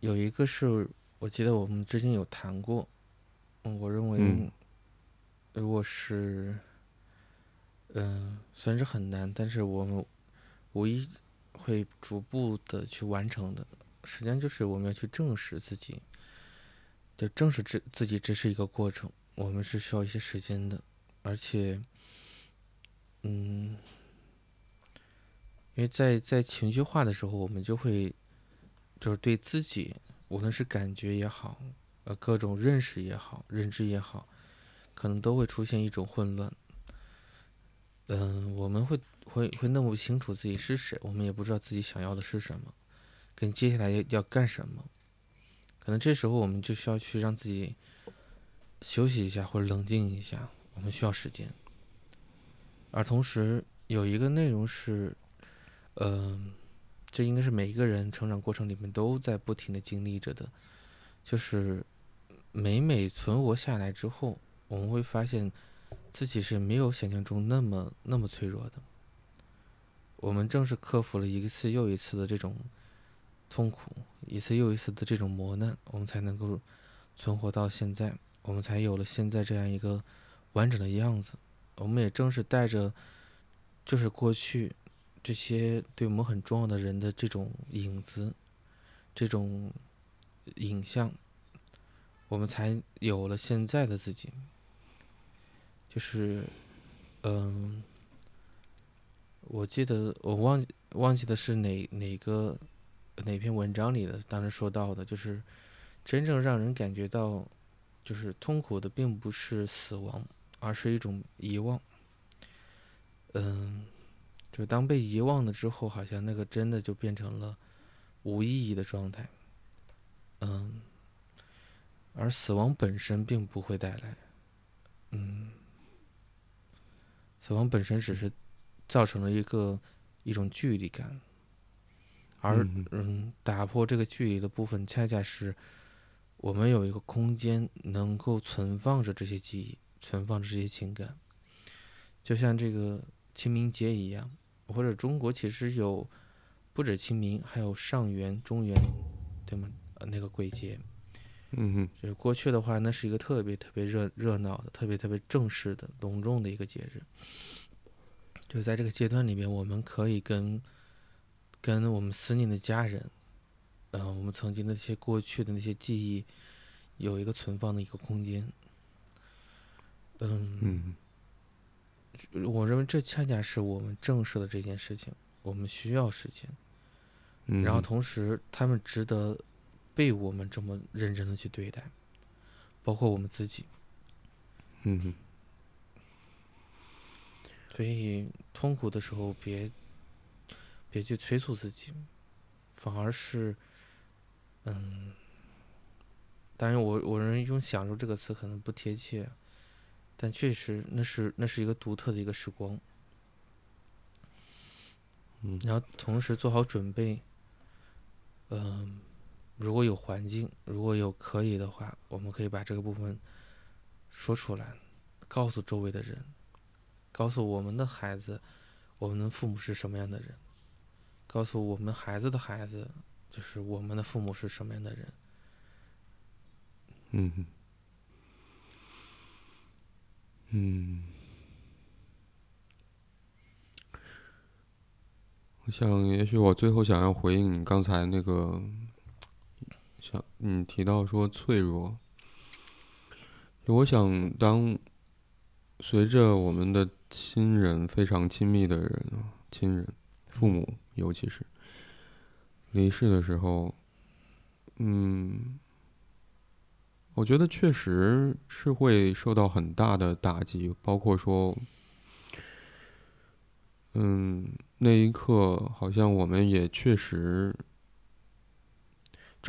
有一个是我记得我们之前有谈过，嗯，我认为嗯如果是，嗯，虽然是很难，但是我们唯一会逐步的去完成的，实际上就是我们要去正视自己，就正视这自己，这是一个过程，我们是需要一些时间的，而且，嗯，因为在在情绪化的时候，我们就会就是对自己，无论是感觉也好，呃，各种认识也好，认知也好，可能都会出现一种混乱。嗯，我们会会会弄不清楚自己是谁，我们也不知道自己想要的是什么，跟接下来要要干什么。可能这时候我们就需要去让自己休息一下或者冷静一下，我们需要时间。而同时有一个内容是，嗯、这应该是每一个人成长过程里面都在不停的经历着的，就是每每存活下来之后，我们会发现自己是没有想象中那么那么脆弱的。我们正是克服了一次又一次的这种痛苦，一次又一次的这种磨难，我们才能够存活到现在，我们才有了现在这样一个完整的样子。我们也正是带着，就是过去这些对我们很重要的人的这种影子，这种影像，我们才有了现在的自己。就是，嗯，我记得我忘记忘记的是哪哪个哪篇文章里的，当时说到的，就是真正让人感觉到就是痛苦的，并不是死亡，而是一种遗忘。嗯，就当被遗忘了之后，好像那个真的就变成了无意义的状态。嗯，而死亡本身并不会带来，嗯，死亡本身只是造成了一个一种距离感，而嗯嗯，打破这个距离的部分，恰恰是我们有一个空间能够存放着这些记忆，存放着这些情感，就像这个清明节一样，或者中国其实有不止清明，还有上元、中元，对吗？呃，那个鬼节，嗯哼，就是过去的话，那是一个特别特别热热闹的、特别特别正式的、隆重的一个节日。就在这个阶段里面，我们可以跟跟我们思念的家人，呃，我们曾经的那些过去的那些记忆，有一个存放的一个空间。嗯，嗯我认为这恰恰是我们正视的这件事情，我们需要时间，嗯，然后同时他们值得被我们这么认真的去对待，包括我们自己。嗯哼，所以痛苦的时候别别去催促自己，反而是，嗯，当然我我认为用“享受”这个词可能不贴切，但确实那是那是一个独特的一个时光。嗯然后同时做好准备，嗯，如果有环境，如果有可以的话，我们可以把这个部分说出来，告诉周围的人，告诉我们的孩子，我们的父母是什么样的人，告诉我们孩子的孩子，就是我们的父母是什么样的人。嗯，嗯，我想，也许我最后想要回应你刚才那个，想你提到说脆弱，我想当随着我们的亲人非常亲密的人，亲人、父母尤其是离世的时候，嗯。我觉得确实是会受到很大的打击，包括说，嗯，那一刻好像我们也确实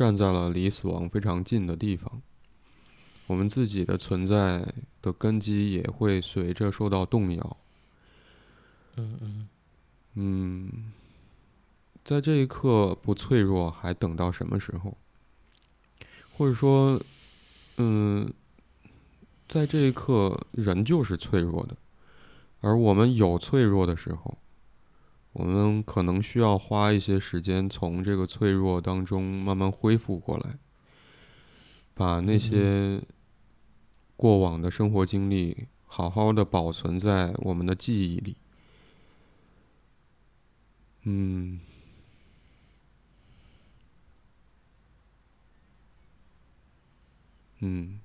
站在了离死亡非常近的地方，我们自己的存在的根基也会随着受到动摇。嗯嗯嗯，在这一刻不脆弱，还等到什么时候？或者说，嗯，在这一刻，人就是脆弱的。而我们有脆弱的时候，我们可能需要花一些时间从这个脆弱当中慢慢恢复过来，把那些过往的生活经历好好的保存在我们的记忆里。嗯。嗯，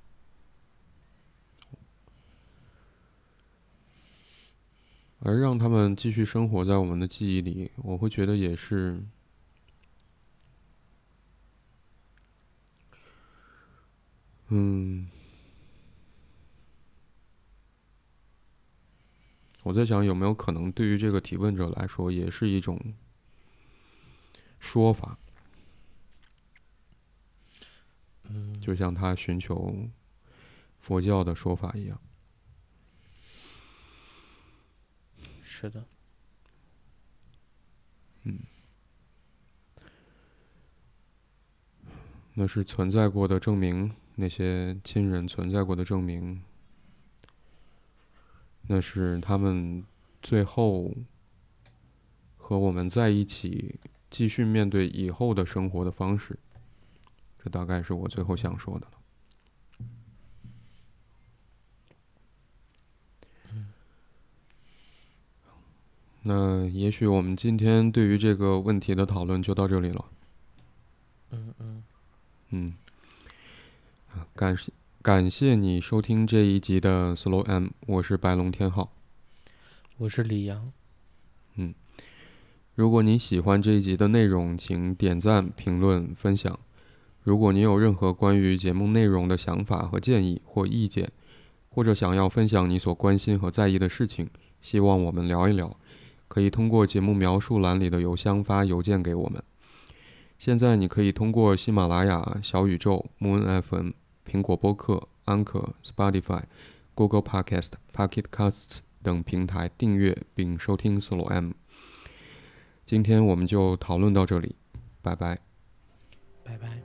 而让他们继续生活在我们的记忆里，我会觉得也是，嗯，我在想有没有可能，对于这个提问者来说，也是一种说法。就像他寻求佛教的说法一样，是的，嗯，那是存在过的证明，那些亲人存在过的证明，那是他们最后和我们在一起，继续面对以后的生活的方式。这大概是我最后想说的那也许我们今天对于这个问题的讨论就到这里了。嗯嗯嗯。感谢感谢你收听这一集的 Slow M，我是白龙天浩。我是李阳。嗯，如果你喜欢这一集的内容，请点赞、评论、分享。如果你有任何关于节目内容的想法和建议或意见，或者想要分享你所关心和在意的事情，希望我们聊一聊，可以通过节目描述栏里的邮箱发邮件给我们。现在你可以通过喜马拉雅、小宇宙、Moon FM、苹果播客、Anchor、Spotify、Google Podcast、Pocket Casts 等平台订阅并收听 Solo M。今天我们就讨论到这里，拜拜。拜拜。